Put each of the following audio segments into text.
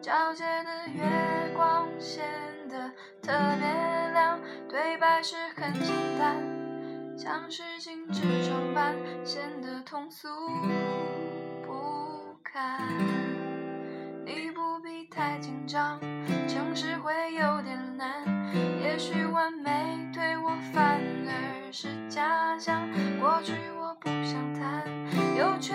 皎洁的月光显得特别亮，对白是很简单，像是精致装扮，显得通俗不堪。你不必太紧张，诚实会有点难，也许完美对我反而是假象，过去我不想谈，有缺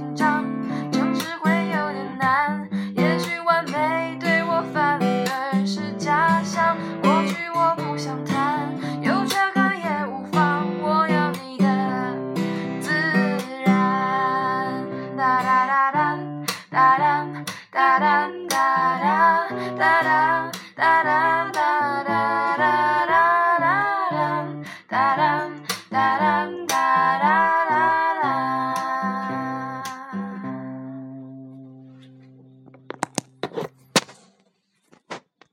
紧张，诚实会有点难。也许完美对我反而是假象。过去我不想谈，有缺憾也无妨，我要你的自然。哒哒哒哒哒哒哒哒哒哒哒。